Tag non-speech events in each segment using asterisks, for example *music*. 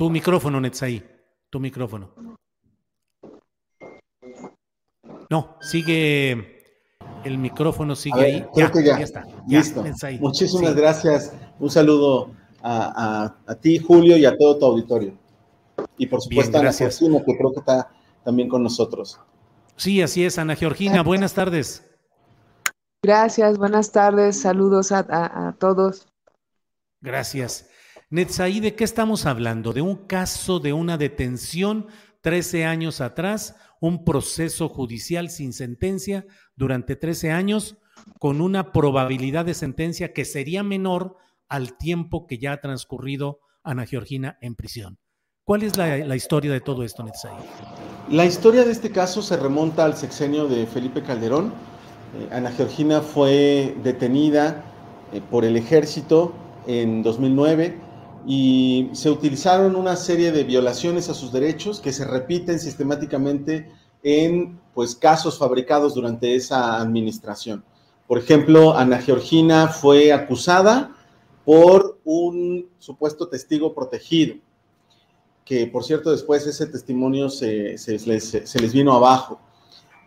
Tu micrófono, Netzaí. Tu micrófono. No, sigue. El micrófono sigue ver, ahí. Creo Ya, que ya. ya está. Listo. Netzaí. Muchísimas Sí. gracias. Un saludo a, a- a ti, Julio, y a todo tu auditorio. Y por supuesto a Ana. Georgina, que creo que está también con nosotros. Sí, así es, Ana Georgina. Buenas tardes. Gracias, buenas tardes, saludos a, a- a todos. Gracias. Netzaí, ¿de qué estamos hablando? ¿De un caso de una detención 13 años atrás? ¿Un proceso judicial sin sentencia durante 13 años con una probabilidad de sentencia que sería menor al tiempo que ya ha transcurrido Ana Georgina en prisión? ¿Cuál es la, historia de todo esto, Netzaí? La historia de este caso se remonta al sexenio de Felipe Calderón. Eh, Ana Georgina fue detenida eh, por el ejército en 2009 y se utilizaron una serie de violaciones a sus derechos que se repiten sistemáticamente en pues, casos fabricados durante esa administración. Por ejemplo, Ana Georgina fue acusada por un supuesto testigo protegido que por cierto después ese testimonio se, se les, vino abajo.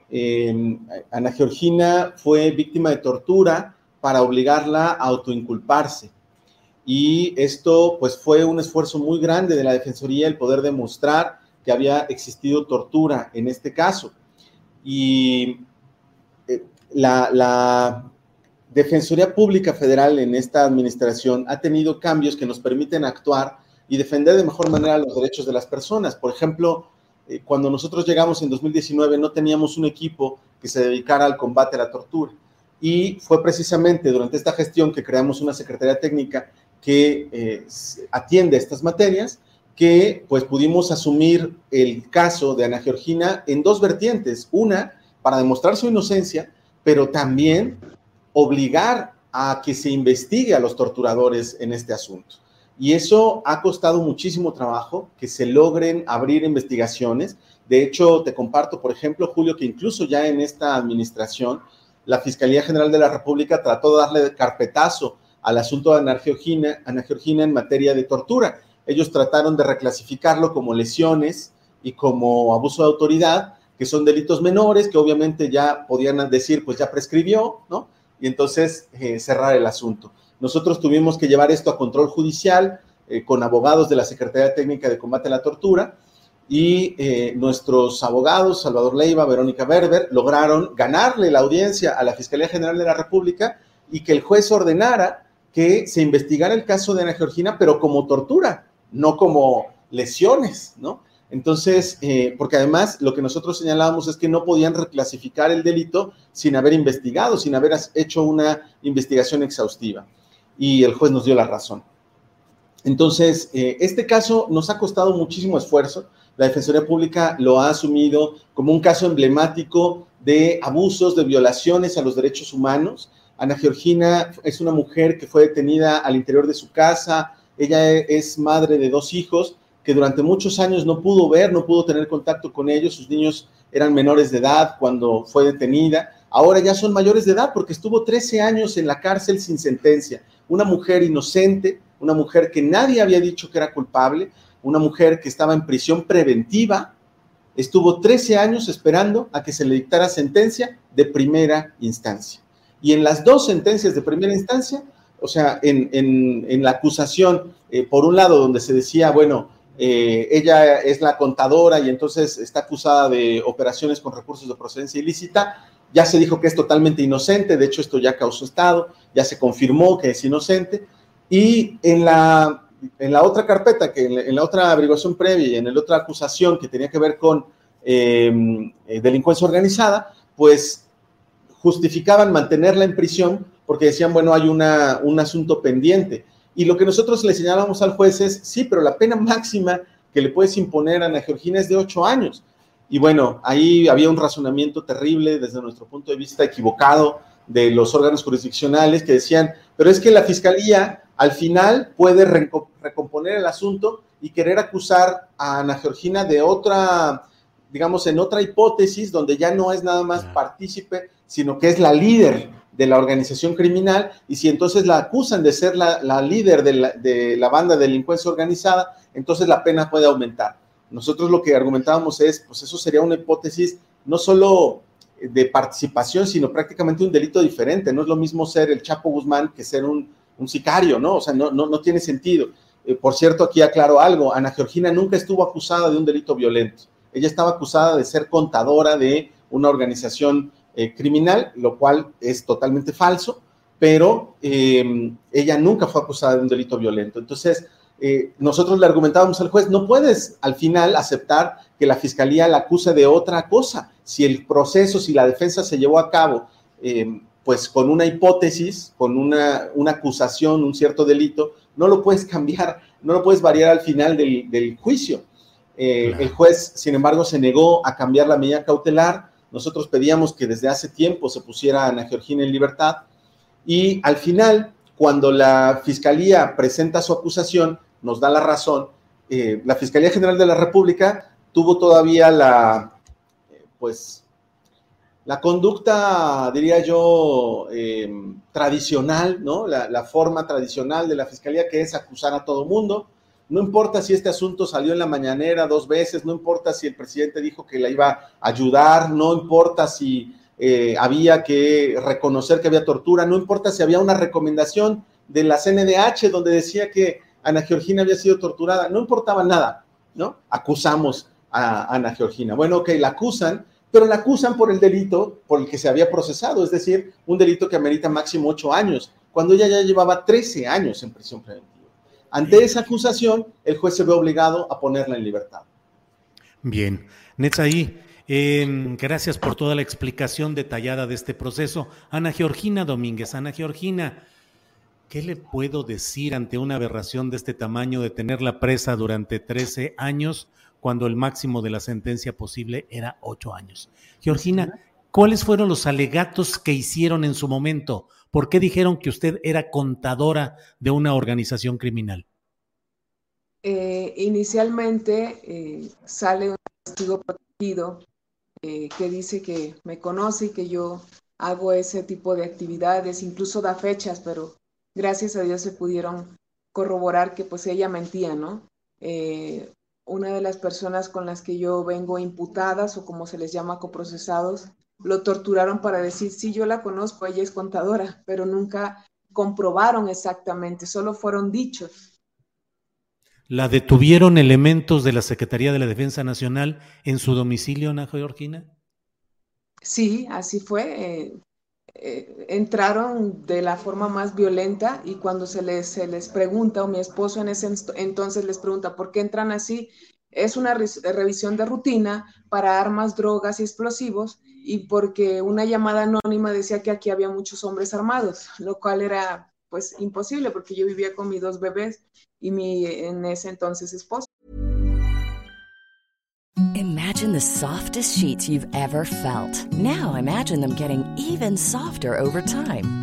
Eh, Ana Georgina fue víctima de tortura para obligarla a autoinculparse. Y esto pues fue un esfuerzo muy grande de la Defensoría el poder demostrar que había existido tortura en este caso. Y eh, la, Defensoría Pública Federal en esta administración ha tenido cambios que nos permiten actuar y defender de mejor manera los derechos de las personas. Por ejemplo, eh, cuando nosotros llegamos en 2019 no teníamos un equipo que se dedicara al combate a la tortura. Y fue precisamente durante esta gestión que creamos una Secretaría Técnica que eh, atiende estas materias, que pues pudimos asumir el caso de Ana Georgina en dos vertientes. Una, para demostrar su inocencia, pero también obligar a que se investigue a los torturadores en este asunto. Y eso ha costado muchísimo trabajo, que se logren abrir investigaciones. De hecho, te comparto, por ejemplo, Julio, que incluso ya en esta administración, la Fiscalía General de la República trató de darle carpetazo al asunto de Ana Georgina, en materia de tortura. Ellos trataron de reclasificarlo como lesiones y como abuso de autoridad, que son delitos menores, que obviamente ya podían decir, pues ya prescribió, ¿no? Y entonces eh, cerrar el asunto. Nosotros tuvimos que llevar esto a control judicial eh, con abogados de la Secretaría Técnica de Combate a la Tortura y eh, nuestros abogados, Salvador Leiva, Verónica Berber, lograron ganarle la audiencia a la Fiscalía General de la República y que el juez ordenara que se investigara el caso de Ana Georgina, pero como tortura, no como lesiones, ¿no? Entonces, eh, porque además lo que nosotros señalábamos es que no podían reclasificar el delito sin haber investigado, sin haber hecho una investigación exhaustiva. Y el juez nos dio la razón. Entonces, eh, este caso nos ha costado muchísimo esfuerzo. La Defensoría Pública lo ha asumido como un caso emblemático de abusos, de violaciones a los derechos humanos. Ana Georgina es una mujer que fue detenida al interior de su casa. Ella es madre de dos hijos que durante muchos años no pudo ver, no pudo tener contacto con ellos. Sus niños eran menores de edad cuando fue detenida. Ahora ya son mayores de edad porque estuvo 13 años en la cárcel sin sentencia. Una mujer inocente, una mujer que nadie había dicho que era culpable, una mujer que estaba en prisión preventiva, estuvo 13 años esperando a que se le dictara sentencia de primera instancia. Y en las dos sentencias de primera instancia, o sea, en, la acusación, eh, por un lado, donde se decía, bueno, eh, ella es la contadora y entonces está acusada de operaciones con recursos de procedencia ilícita, ya se dijo que es totalmente inocente, de hecho esto ya causó estado, ya se confirmó que es inocente, y en la, en la otra carpeta, que en la, otra averiguación previa y en la otra acusación que tenía que ver con eh, delincuencia organizada, pues justificaban mantenerla en prisión porque decían, bueno, hay una, un asunto pendiente. Y lo que nosotros le señalamos al juez es, sí, pero la pena máxima que le puedes imponer a Ana Georgina es de ocho años. Y bueno, ahí había un razonamiento terrible desde nuestro punto de vista equivocado de los órganos jurisdiccionales que decían, pero es que la fiscalía al final puede recomponer el asunto y querer acusar a Ana Georgina de otra, digamos, en otra hipótesis donde ya no es nada más partícipe, sino que es la líder de la organización criminal y si entonces la acusan de ser la, líder de la, de la, banda de delincuencia organizada, entonces la pena puede aumentar. Nosotros lo que argumentábamos es, pues eso sería una hipótesis no solo de participación, sino prácticamente un delito diferente. No es lo mismo ser el Chapo Guzmán que ser un, un sicario, ¿no? O sea, no, no, no tiene sentido. Eh, por cierto, aquí aclaro algo, Ana Georgina nunca estuvo acusada de un delito violento. Ella estaba acusada de ser contadora de una organización eh, criminal, lo cual es totalmente falso, pero eh, ella nunca fue acusada de un delito violento. Entonces, nosotros le argumentábamos al juez, no puedes al final aceptar que la fiscalía la acuse de otra cosa. Si el proceso, si la defensa se llevó a cabo pues con una hipótesis, con una, acusación, un cierto delito, no lo puedes cambiar, no lo puedes variar al final del, juicio. Eh, el juez, sin embargo, se negó a cambiar la medida cautelar. Nosotros pedíamos que desde hace tiempo se pusiera a Ana Georgina en libertad y al final, cuando la Fiscalía presenta su acusación, nos da la razón, eh, la Fiscalía General de la República tuvo todavía la, eh, pues, la conducta, diría yo, tradicional, ¿no? La, forma tradicional de la fiscalía que es acusar a todo mundo. No importa si este asunto salió en la mañanera dos veces, no importa si el presidente dijo que la iba a ayudar, no importa si eh, había que reconocer que había tortura, no importa si había una recomendación de la CNDH donde decía que Ana Georgina había sido torturada, no importaba nada, ¿no? Acusamos a Ana Georgina. Bueno, ok, la acusan, pero la acusan por el delito por el que se había procesado, es decir, un delito que amerita máximo ocho años, cuando ella ya llevaba 13 años en prisión preventiva. Ante esa acusación, el juez se ve obligado a ponerla en libertad. Bien, Netzaí, eh, gracias por toda la explicación detallada de este proceso. Ana Georgina Domínguez, Ana Georgina, ¿qué le puedo decir ante una aberración de este tamaño de tenerla presa durante 13 años? cuando el máximo de la sentencia posible era ocho años. Georgina, ¿cuáles fueron los alegatos que hicieron en su momento? ¿Por qué dijeron que usted era contadora de una organización criminal? Eh, inicialmente eh, sale un testigo protegido eh, que dice que me conoce y que yo hago ese tipo de actividades, incluso da fechas, pero gracias a Dios se pudieron corroborar que pues ella mentía, ¿no? una de las personas con las que yo vengo imputadas o como se les llama coprocesados, lo torturaron para decir, sí, yo la conozco, ella es contadora, pero nunca comprobaron exactamente, solo fueron dichos. ¿La detuvieron elementos de la Secretaría de la Defensa Nacional en su domicilio, Ana Georgina? Sí, así fue. Eh, eh, entraron de la forma más violenta y cuando se les, se les pregunta, o mi esposo en ese entonces les pregunta, ¿por qué entran así? Es una revisión de rutina para armas, drogas y explosivos y porque una llamada anónima decía que aquí había muchos hombres armados, lo cual era pues imposible porque yo vivía con mis dos bebés y mi en ese entonces esposo. Imagine the softest sheets you've ever felt. Now imagine them getting even softer over time.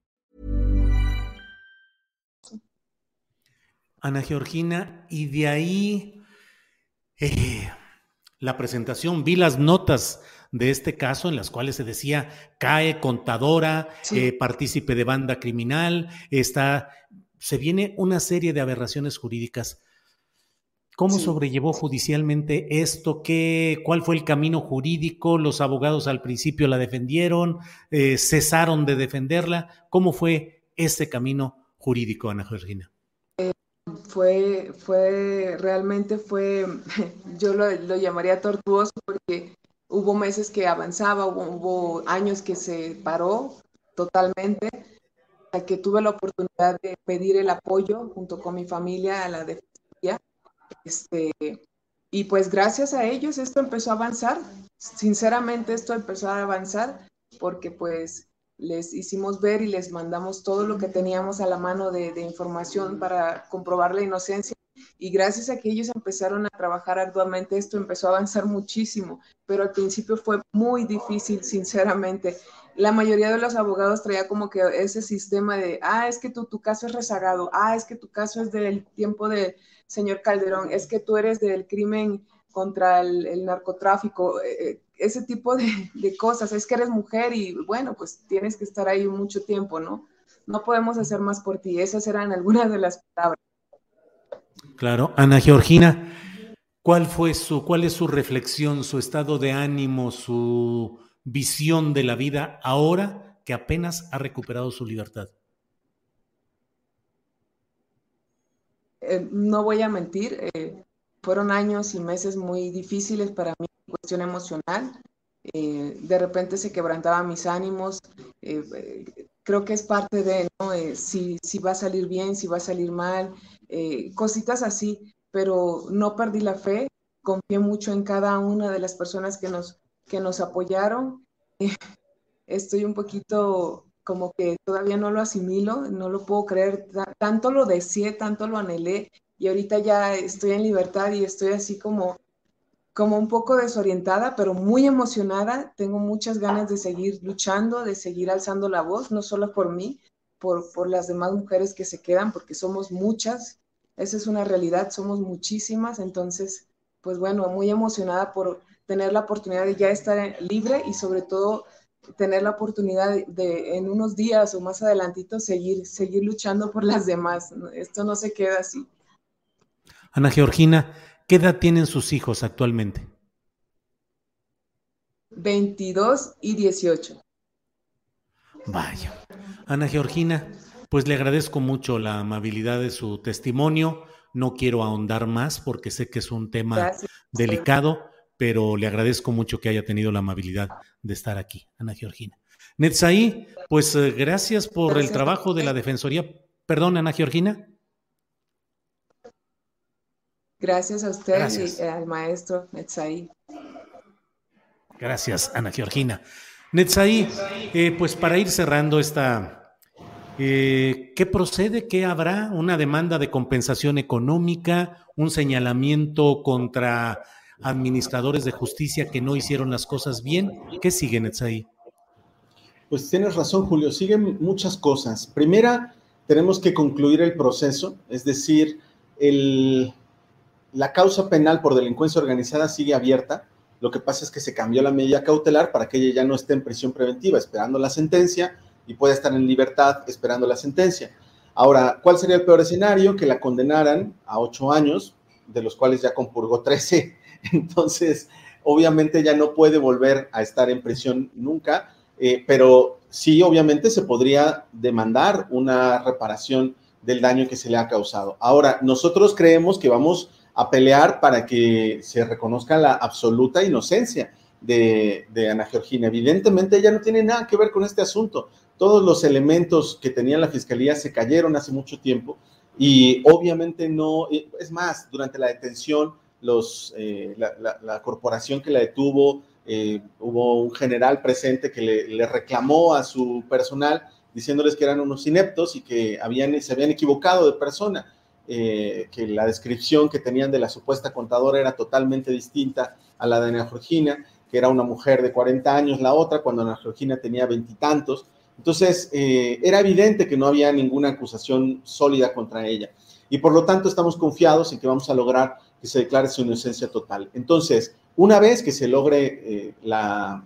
Ana Georgina, y de ahí eh, la presentación, vi las notas de este caso en las cuales se decía cae contadora, Sí. eh, partícipe de banda criminal, está, se viene una serie de aberraciones jurídicas. ¿Cómo Sí. sobrellevó judicialmente esto? ¿Qué, ¿Cuál fue el camino jurídico? ¿Los abogados al principio la defendieron? Eh, ¿Cesaron de defenderla? ¿Cómo fue ese camino jurídico, Ana Georgina? Fue, fue, realmente fue, *laughs* yo lo, lo llamaría tortuoso porque hubo meses que avanzaba, hubo, hubo años que se paró totalmente, hasta que tuve la oportunidad de pedir el apoyo junto con mi familia a la defensoría. Este, y pues gracias a ellos esto empezó a avanzar. Sinceramente esto empezó a avanzar porque pues les hicimos ver y les mandamos todo lo que teníamos a la mano de, información para comprobar la inocencia. Y gracias a que ellos empezaron a trabajar arduamente, esto empezó a avanzar muchísimo, pero al principio fue muy difícil, sinceramente. La mayoría de los abogados traía como que ese sistema de, ah, es que tu, tu caso es rezagado, ah, es que tu caso es del tiempo del señor Calderón, es que tú eres del crimen contra el, narcotráfico, eh, ese tipo de, de, cosas, es que eres mujer y bueno, pues tienes que estar ahí mucho tiempo, ¿no? No podemos hacer más por ti, esas eran algunas de las palabras. Claro, Ana Georgina, ¿cuál fue su, cuál es su reflexión, su estado de ánimo, su visión de la vida ahora que apenas ha recuperado su libertad? Eh, no voy a mentir, eh, fueron años y meses muy difíciles para mí cuestión emocional. Eh, de repente se quebrantaban mis ánimos. Eh, creo que es parte de, ¿no? Eh, si, si, va a salir bien, si va a salir mal, cositas así, pero no perdí la fe. Confié mucho en cada una de las personas que nos, que nos apoyaron. *laughs* estoy un poquito como que todavía no lo asimilo, no lo puedo creer. Tanto lo deseé, tanto lo anhelé y ahorita ya estoy en libertad y estoy así como, como un poco desorientada, pero muy emocionada. Tengo muchas ganas de seguir luchando, de seguir alzando la voz, no solo por mí, por, por las demás mujeres que se quedan, porque somos muchas. Esa es una realidad, somos muchísimas. Entonces, pues bueno, muy emocionada por tener la oportunidad de ya estar libre y sobre todo tener la oportunidad de, en unos días o más adelantito seguir, seguir luchando por las demás. Esto no se queda así. Ana Georgina, ¿qué edad tienen sus hijos actualmente? 22 y 18. Vaya. Ana Georgina, pues le agradezco mucho la amabilidad de su testimonio. No quiero ahondar más porque sé que es un tema Gracias. delicado, pero le agradezco mucho que haya tenido la amabilidad de estar aquí, Ana Georgina. Netzaí, pues eh, gracias por gracias. el trabajo de la Defensoría. Perdón, Ana Georgina. Gracias a usted Gracias. y al maestro Netzaí. Gracias, Ana Georgina. Netzaí, eh, pues para ir cerrando esta, eh, ¿qué procede? ¿Qué habrá? ¿Una demanda de compensación económica? ¿Un señalamiento contra administradores de justicia que no hicieron las cosas bien? ¿Qué sigue, Netzaí? Pues tienes razón, Julio. Siguen muchas cosas. Primera, tenemos que concluir el proceso, es decir, el, la causa penal por delincuencia organizada sigue abierta. Lo que pasa es que se cambió la medida cautelar para que ella ya no esté en prisión preventiva esperando la sentencia y pueda estar en libertad esperando la sentencia. Ahora, ¿cuál sería el peor escenario? Que la condenaran a ocho años, de los cuales ya compurgó 13. *laughs* Entonces, obviamente ya no puede volver a estar en prisión nunca, eh, pero sí, obviamente se podría demandar una reparación del daño que se le ha causado. Ahora, nosotros creemos que vamos a pelear para que se reconozca la absoluta inocencia de, Ana Georgina. Evidentemente ella no tiene nada que ver con este asunto. Todos los elementos que tenía la fiscalía se cayeron hace mucho tiempo y obviamente no, es más, durante la detención, los, eh, la, corporación que la detuvo, eh, hubo un general presente que le, reclamó a su personal diciéndoles que eran unos ineptos y que habían, se habían equivocado de persona, eh, que la descripción que tenían de la supuesta contadora era totalmente distinta a la de Ana Georgina, que era una mujer de 40 años la otra, cuando Ana Georgina tenía veintitantos. Entonces, eh, era evidente que no había ninguna acusación sólida contra ella. Y por lo tanto, estamos confiados en que vamos a lograr que se declare su inocencia total. Entonces, una vez que se logre eh,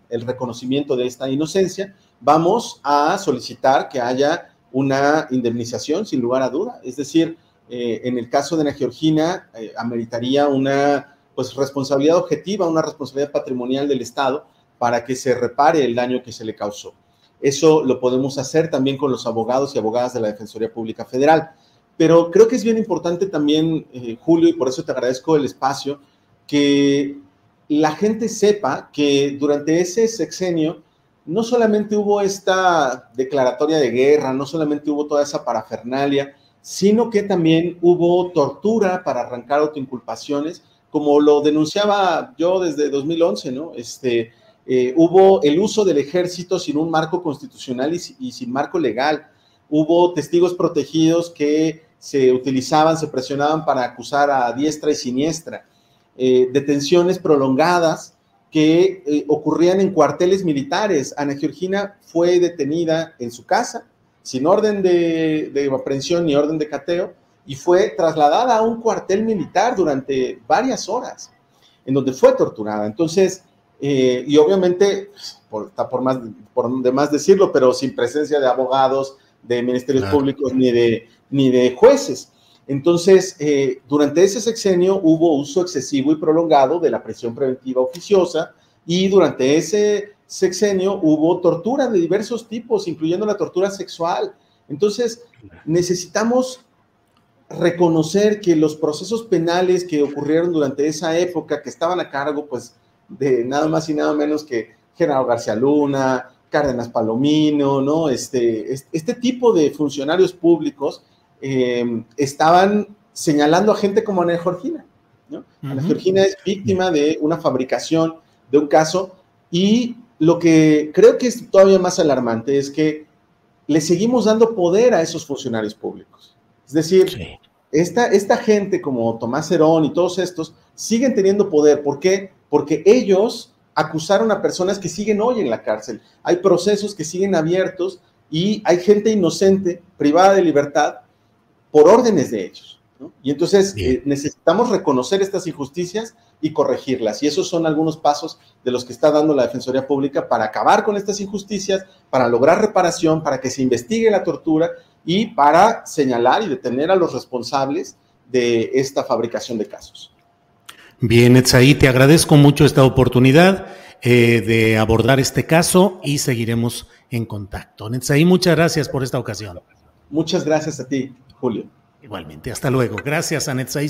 el reconocimiento de esta inocencia, vamos a solicitar que haya una indemnización sin lugar a duda. Es decir, eh, en el caso de Ana Georgina, ameritaría una pues, responsabilidad objetiva, una responsabilidad patrimonial del Estado para que se repare el daño que se le causó. Eso lo podemos hacer también con los abogados y abogadas de la Defensoría Pública Federal. Pero creo que es bien importante también, eh, Julio, y por eso te agradezco el espacio, que la gente sepa que durante ese sexenio no solamente hubo esta declaratoria de guerra, no solamente hubo toda esa parafernalia, sino que también hubo tortura para arrancar autoinculpaciones, como lo denunciaba yo desde 2011, ¿no? Este, eh, hubo el uso del ejército sin un marco constitucional y, sin marco legal. Hubo testigos protegidos que se utilizaban, se presionaban para acusar a diestra y siniestra. Eh, detenciones prolongadas que eh, ocurrían en cuarteles militares. Ana Georgina fue detenida en su casa, sin orden de, de aprehensión ni orden de cateo, y fue trasladada a un cuartel militar durante varias horas, en donde fue torturada. Entonces, eh, y obviamente, por, está por más, por de más decirlo, pero sin presencia de abogados, de ministerios públicos ni de, ni de jueces. Entonces, eh, durante ese sexenio hubo uso excesivo y prolongado de la presión preventiva oficiosa y durante ese sexenio hubo tortura de diversos tipos, incluyendo la tortura sexual. Entonces, necesitamos reconocer que los procesos penales que ocurrieron durante esa época, que estaban a cargo, pues, de nada más y nada menos que General García Luna, Cárdenas Palomino, ¿no? Este, este tipo de funcionarios públicos em, estaban señalando a gente como Ana Georgina, ¿no? Ana Georgina es víctima de una fabricación de un caso y lo que creo que es todavía más alarmante es que le seguimos dando poder a esos funcionarios públicos. Es decir, esta, esta gente como Tomás Herón y todos estos siguen teniendo poder. ¿Por qué? porque ellos acusaron a personas que siguen hoy en la cárcel. Hay procesos que siguen abiertos y hay gente inocente, privada de libertad, por órdenes de ellos. Y entonces eh, necesitamos reconocer estas injusticias y corregirlas. Y esos son algunos pasos de los que está dando la Defensoría Pública para acabar con estas injusticias, para lograr reparación, para que se investigue la tortura y para señalar y detener a los responsables de esta fabricación de casos. Bien, Etsaí, te agradezco mucho esta oportunidad eh, de abordar este caso y seguiremos en contacto. Etsaí, muchas gracias por esta ocasión. Muchas gracias a ti, Julio. Igualmente, hasta luego. Gracias a Netzaí.